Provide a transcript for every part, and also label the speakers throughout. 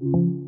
Speaker 1: dissabtes de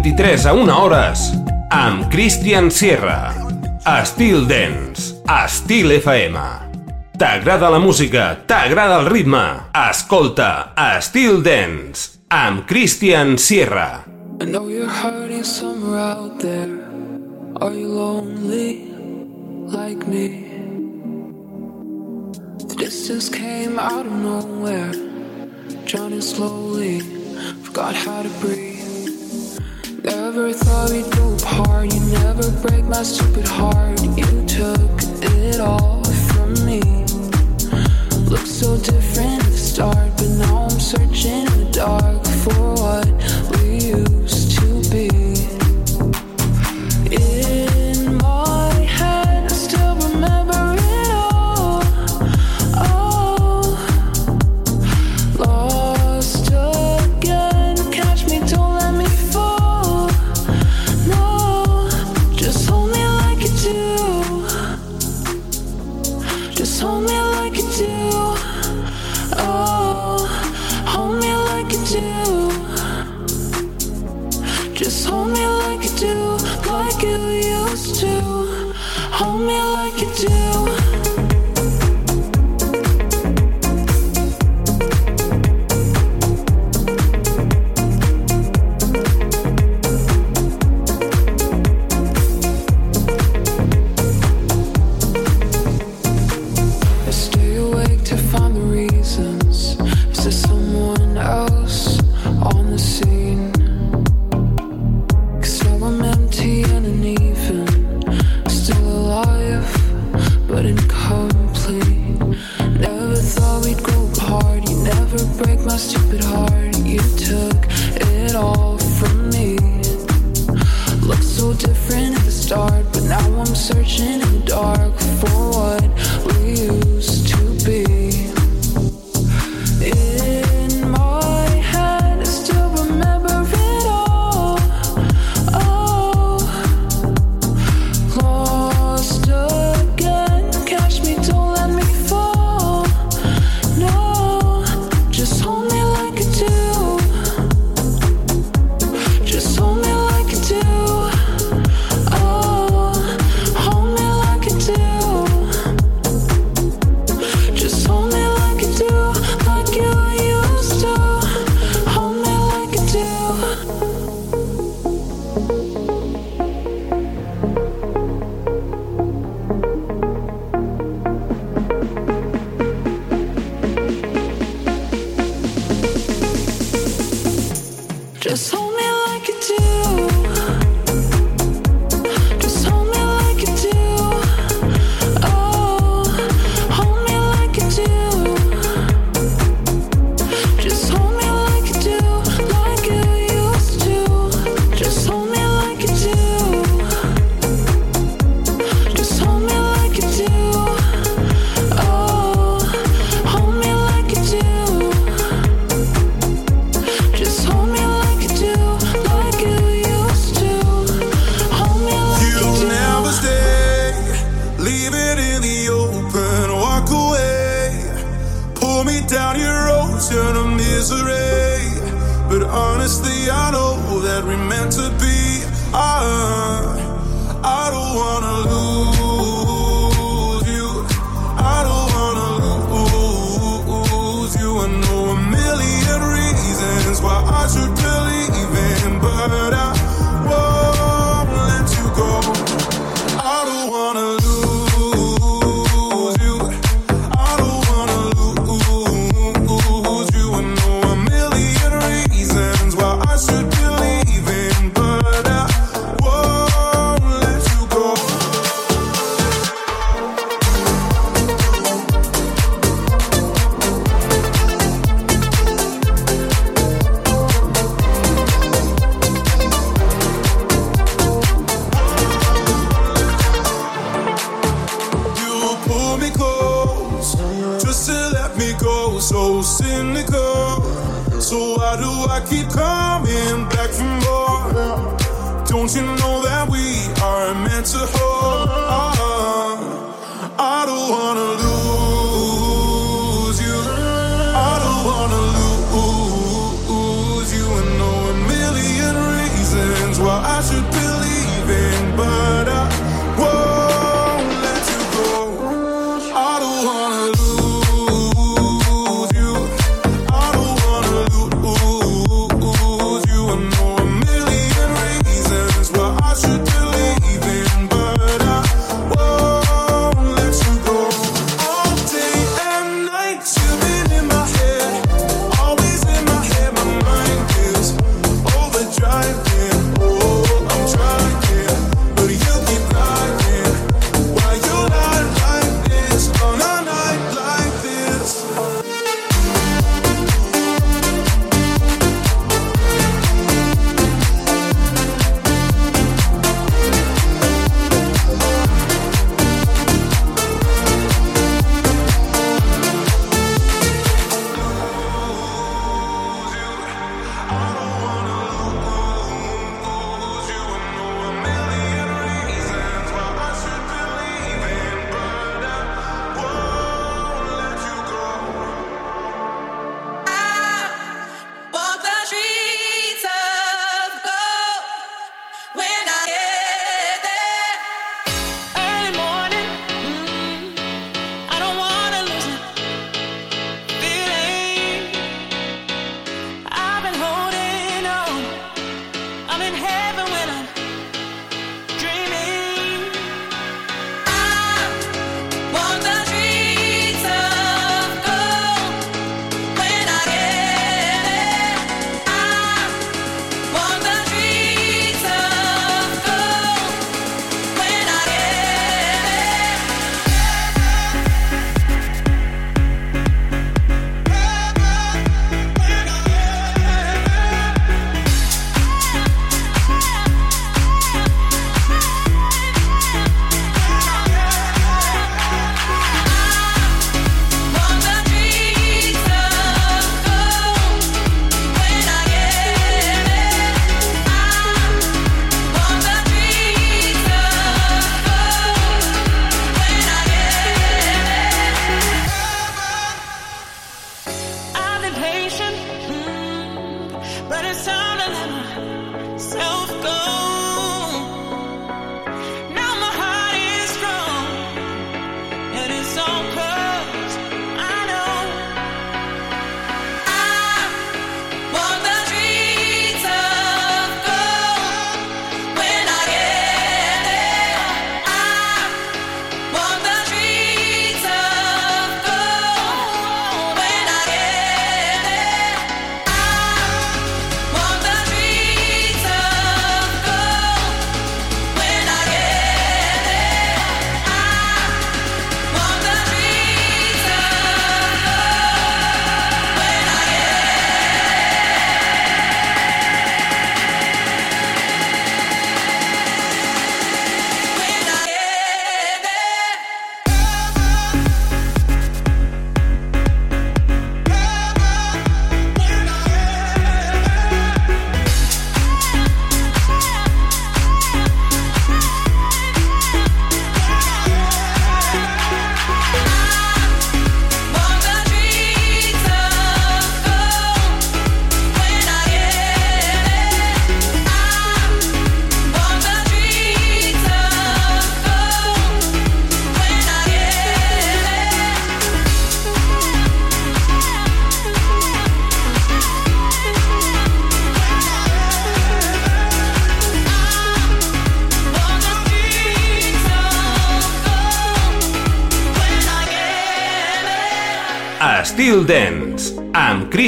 Speaker 1: 23 a 1 hores amb Christian Sierra. Estil Dance, Estil FM. T'agrada la música, t'agrada el ritme. Escolta Estil Dance amb Christian Sierra. I know you're hurting somewhere out there. Are you lonely like me? The distance came out of nowhere, drowning slowly. Forgot how to breathe. Never thought we'd go apart. You never break my stupid heart. You took it all from me. Looked so different at the start, but now I'm searching in the dark for what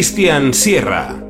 Speaker 2: Cristian Sierra.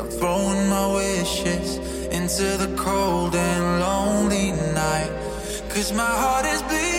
Speaker 2: I'm throwing my wishes into the cold and lonely night. Cause my
Speaker 3: heart is bleeding.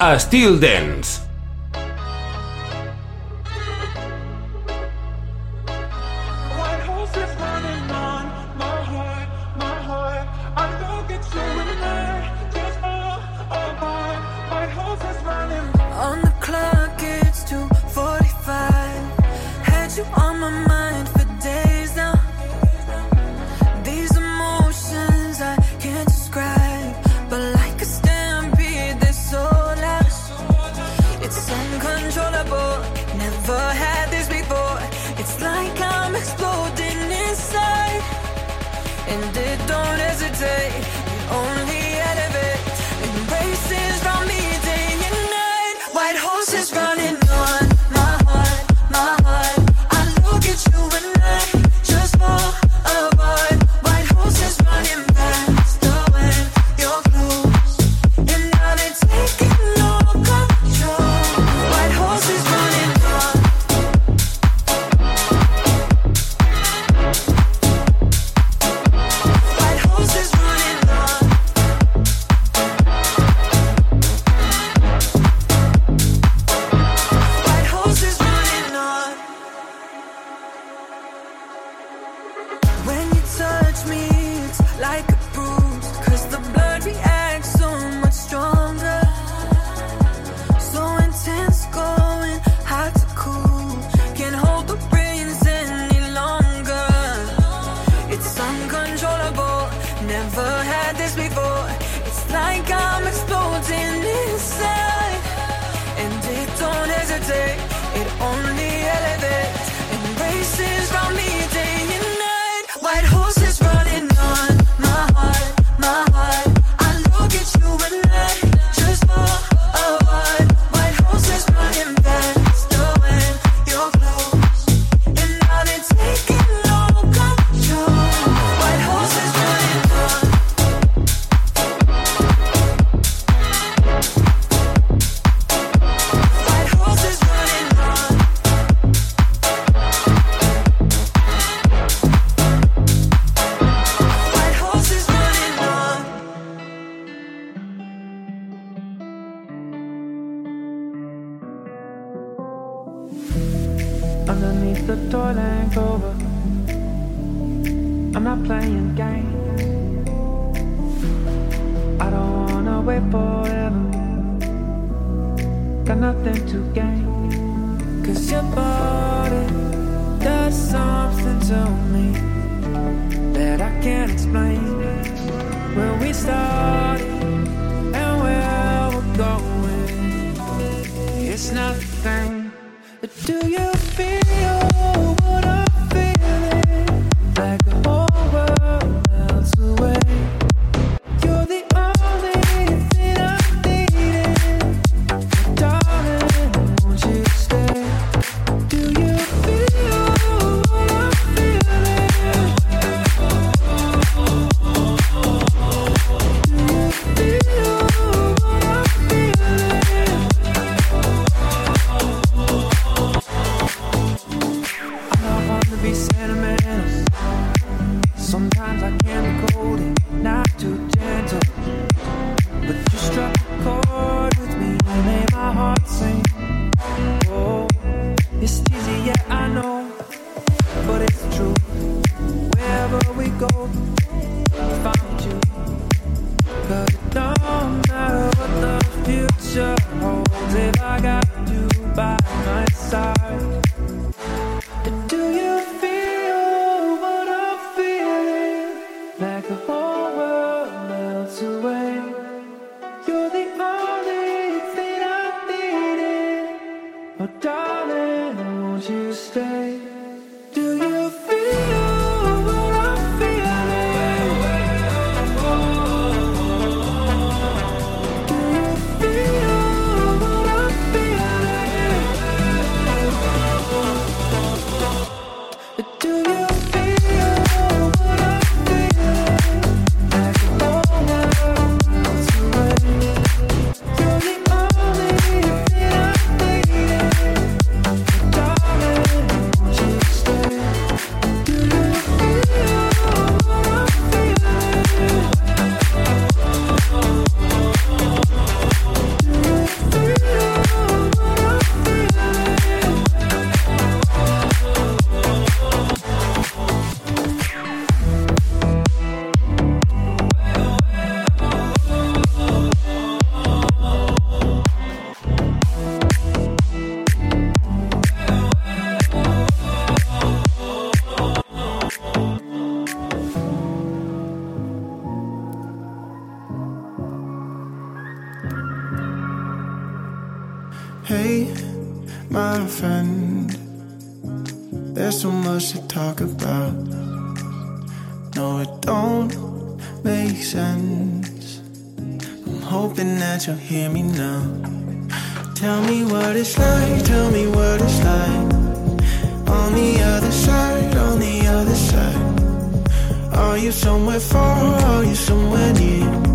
Speaker 4: Estil Dance.
Speaker 5: Dance.
Speaker 6: Do you feel what I'm feeling?
Speaker 7: Hey, my friend, there's so much to talk about. No, it don't make sense. I'm hoping that you'll hear me now. Tell me what it's like, tell me what it's like. On the other side, on the other side. Are you somewhere far? Are you somewhere near?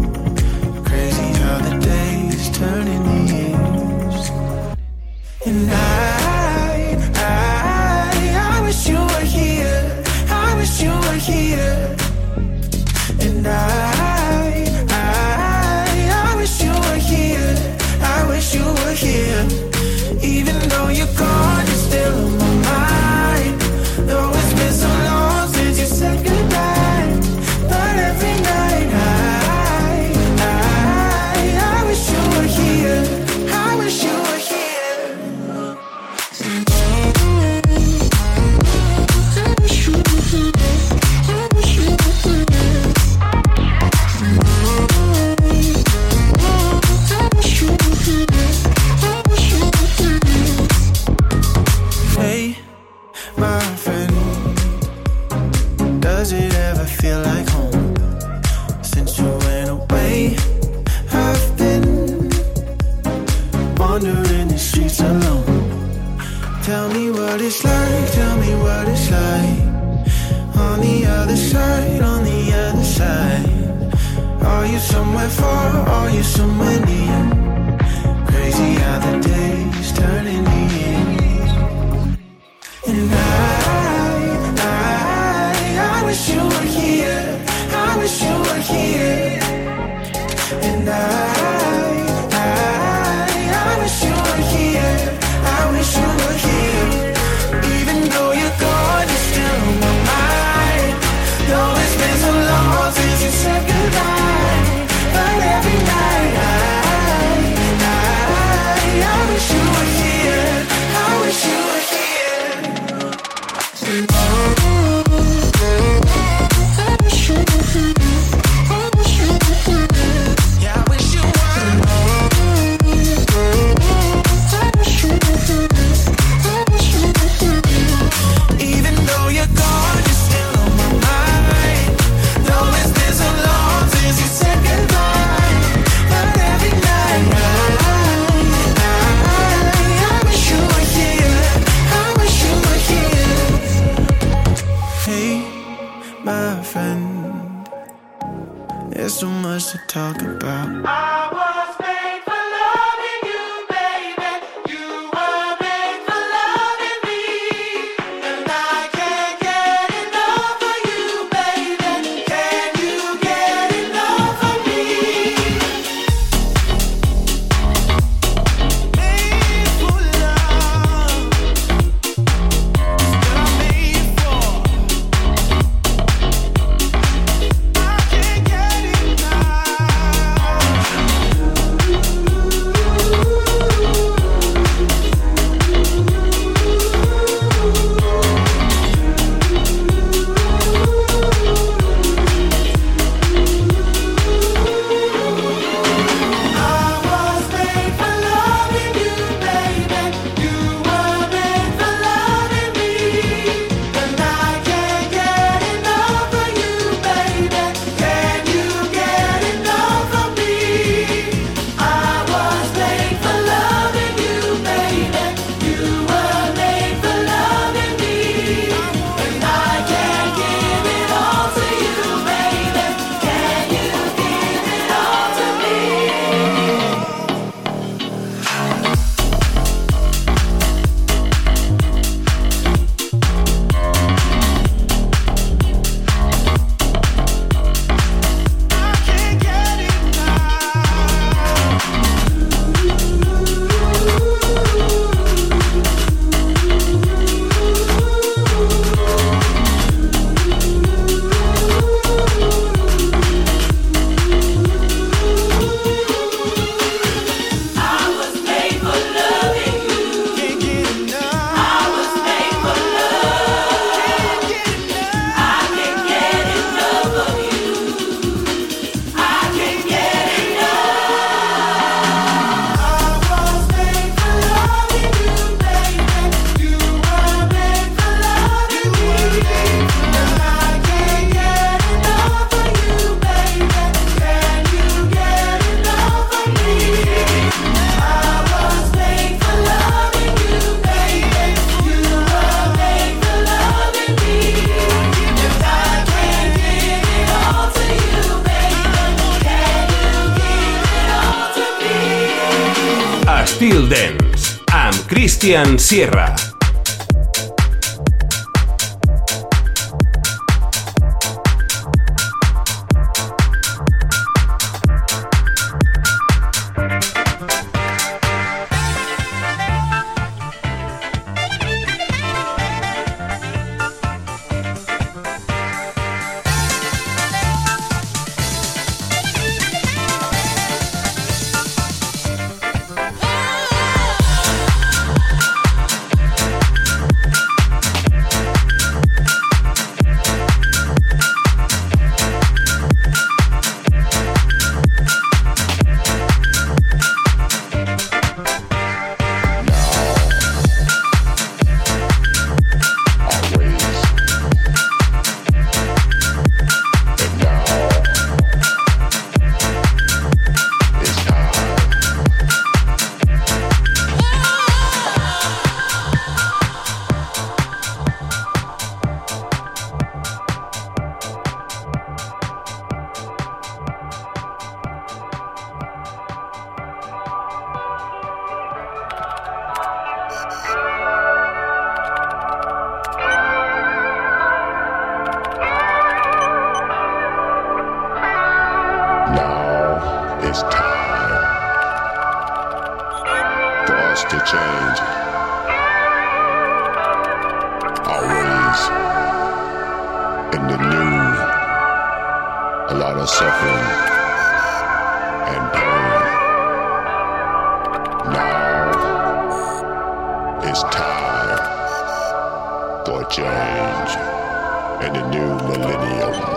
Speaker 7: Dance amb Christian Sierra. the new millennium.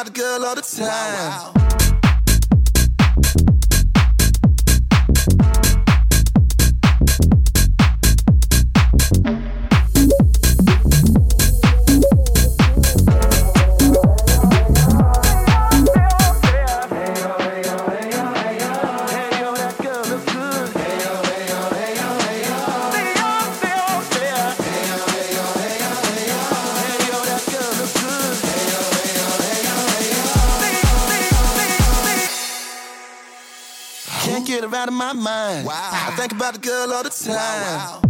Speaker 7: about the girl Can't get her out of my mind. Wow. I think about
Speaker 2: the girl all the time. Wow, wow.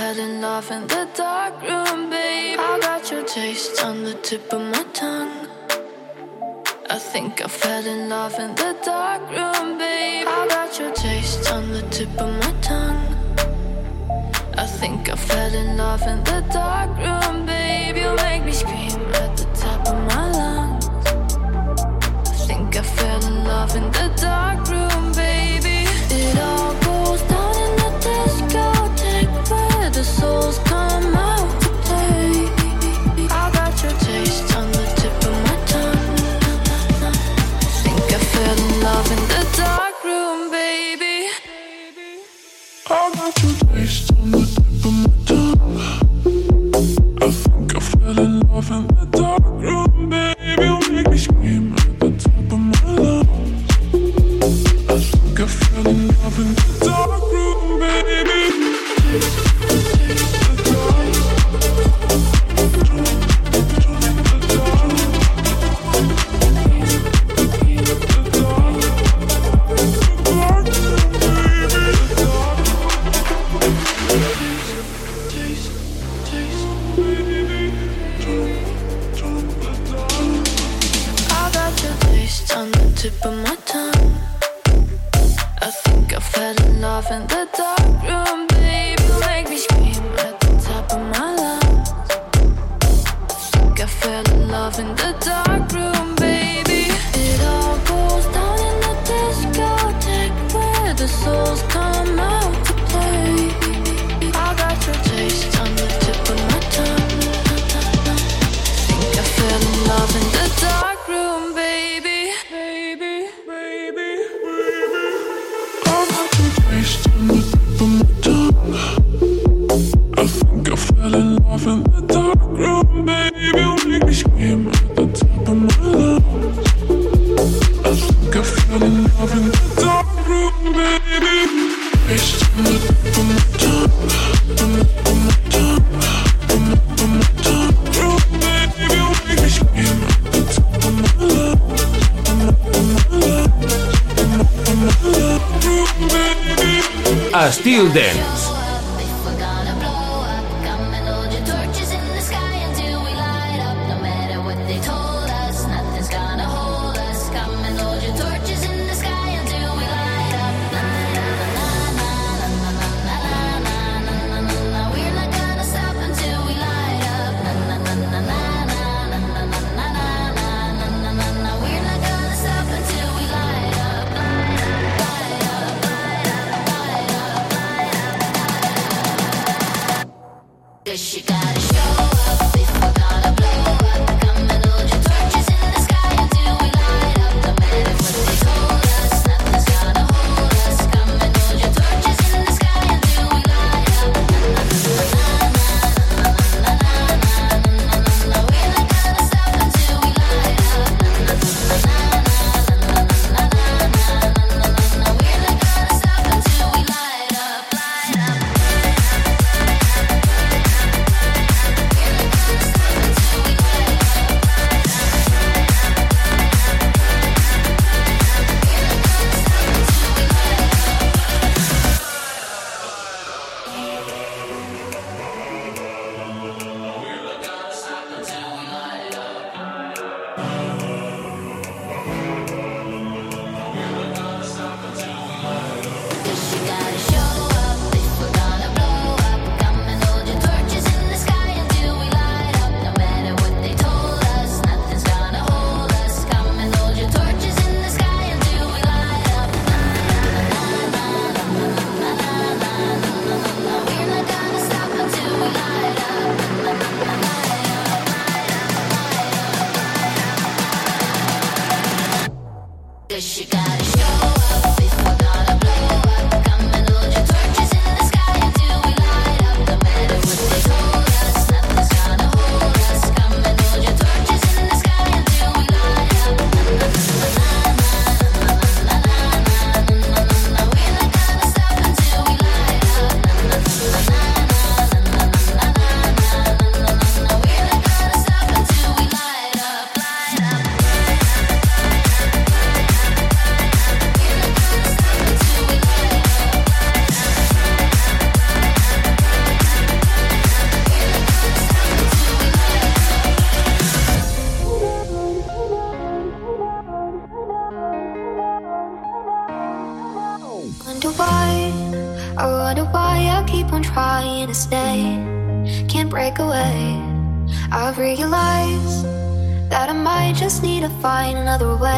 Speaker 3: I off in the dark room, babe. I got your taste on the tip of my tongue. I think I fell in love in the dark room, babe. I got your taste on the tip of my tongue. I think I fell in love in the dark room, babe. You make me scream.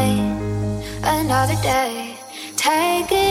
Speaker 8: Another. Another day. Take it